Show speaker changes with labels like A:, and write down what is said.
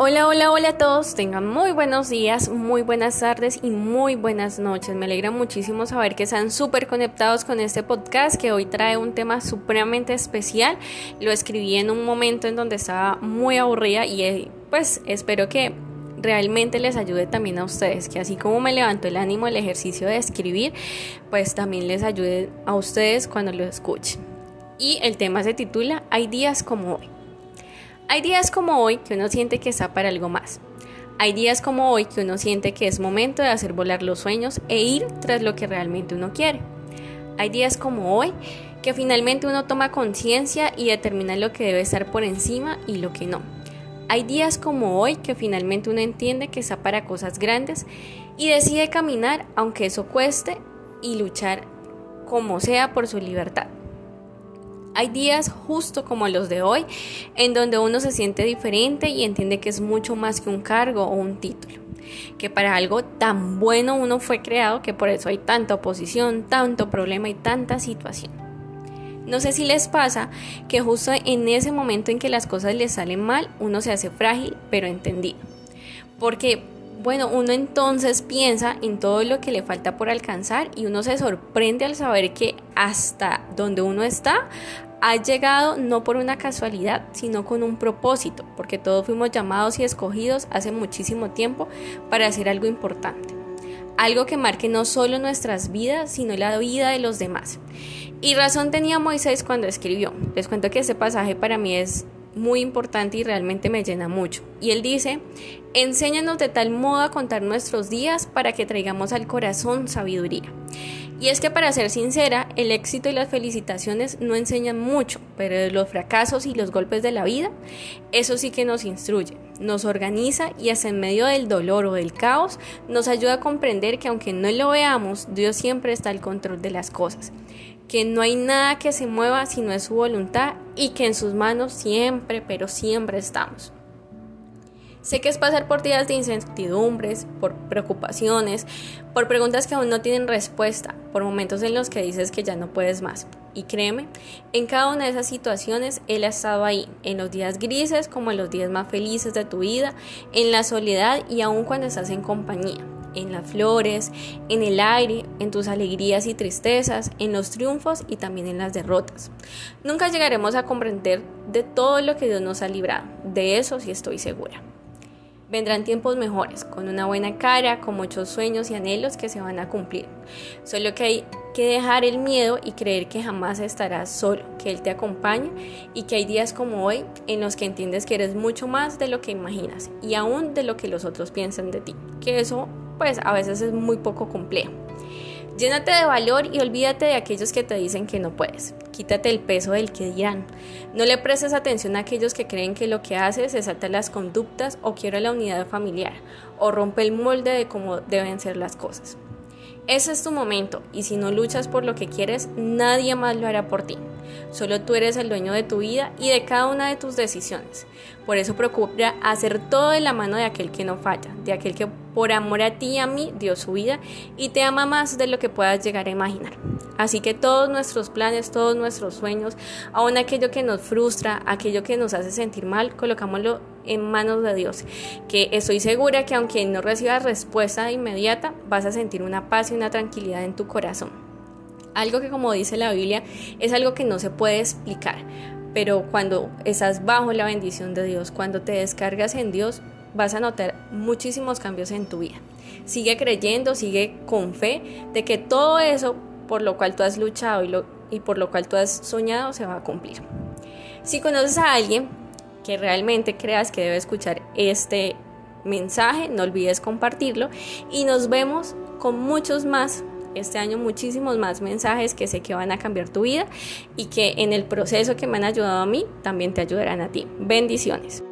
A: Hola, hola, hola a todos. Tengan muy buenos días, muy buenas tardes y muy buenas noches. Me alegra muchísimo saber que están súper conectados con este podcast que hoy trae un tema supremamente especial. Lo escribí en un momento en donde estaba muy aburrida y eh, pues espero que realmente les ayude también a ustedes, que así como me levantó el ánimo el ejercicio de escribir, pues también les ayude a ustedes cuando lo escuchen. Y el tema se titula Hay días como hoy. Hay días como hoy que uno siente que está para algo más. Hay días como hoy que uno siente que es momento de hacer volar los sueños e ir tras lo que realmente uno quiere. Hay días como hoy que finalmente uno toma conciencia y determina lo que debe estar por encima y lo que no. Hay días como hoy que finalmente uno entiende que está para cosas grandes y decide caminar aunque eso cueste y luchar como sea por su libertad. Hay días justo como los de hoy en donde uno se siente diferente y entiende que es mucho más que un cargo o un título. Que para algo tan bueno uno fue creado que por eso hay tanta oposición, tanto problema y tanta situación. No sé si les pasa que justo en ese momento en que las cosas les salen mal, uno se hace frágil pero entendido. Porque bueno, uno entonces piensa en todo lo que le falta por alcanzar y uno se sorprende al saber que hasta donde uno está ha llegado no por una casualidad, sino con un propósito, porque todos fuimos llamados y escogidos hace muchísimo tiempo para hacer algo importante. Algo que marque no solo nuestras vidas, sino la vida de los demás. Y razón tenía Moisés cuando escribió. Les cuento que este pasaje para mí es muy importante y realmente me llena mucho. Y él dice, enséñanos de tal modo a contar nuestros días para que traigamos al corazón sabiduría. Y es que para ser sincera, el éxito y las felicitaciones no enseñan mucho, pero los fracasos y los golpes de la vida, eso sí que nos instruye, nos organiza y hasta en medio del dolor o del caos nos ayuda a comprender que aunque no lo veamos, Dios siempre está al control de las cosas que no hay nada que se mueva si no es su voluntad y que en sus manos siempre, pero siempre estamos. Sé que es pasar por días de incertidumbres, por preocupaciones, por preguntas que aún no tienen respuesta, por momentos en los que dices que ya no puedes más. Y créeme, en cada una de esas situaciones Él ha estado ahí, en los días grises como en los días más felices de tu vida, en la soledad y aún cuando estás en compañía en las flores, en el aire, en tus alegrías y tristezas, en los triunfos y también en las derrotas. Nunca llegaremos a comprender de todo lo que Dios nos ha librado, de eso sí estoy segura. Vendrán tiempos mejores, con una buena cara, con muchos sueños y anhelos que se van a cumplir. Solo que hay que dejar el miedo y creer que jamás estarás solo, que Él te acompaña y que hay días como hoy en los que entiendes que eres mucho más de lo que imaginas y aún de lo que los otros piensan de ti. Que eso pues a veces es muy poco complejo. Llénate de valor y olvídate de aquellos que te dicen que no puedes. Quítate el peso del que dirán. No le prestes atención a aquellos que creen que lo que haces es salta las conductas o quiere la unidad familiar o rompe el molde de cómo deben ser las cosas. Ese es tu momento y si no luchas por lo que quieres, nadie más lo hará por ti. Solo tú eres el dueño de tu vida y de cada una de tus decisiones. Por eso procura hacer todo de la mano de aquel que no falla, de aquel que por amor a ti y a mí dio su vida y te ama más de lo que puedas llegar a imaginar. Así que todos nuestros planes, todos nuestros sueños, aun aquello que nos frustra, aquello que nos hace sentir mal, colocámoslo en manos de Dios. Que estoy segura que aunque no recibas respuesta inmediata, vas a sentir una paz y una tranquilidad en tu corazón. Algo que como dice la Biblia es algo que no se puede explicar, pero cuando estás bajo la bendición de Dios, cuando te descargas en Dios, vas a notar muchísimos cambios en tu vida. Sigue creyendo, sigue con fe de que todo eso por lo cual tú has luchado y, y por lo cual tú has soñado se va a cumplir. Si conoces a alguien que realmente creas que debe escuchar este mensaje, no olvides compartirlo y nos vemos con muchos más este año muchísimos más mensajes que sé que van a cambiar tu vida y que en el proceso que me han ayudado a mí también te ayudarán a ti. Bendiciones.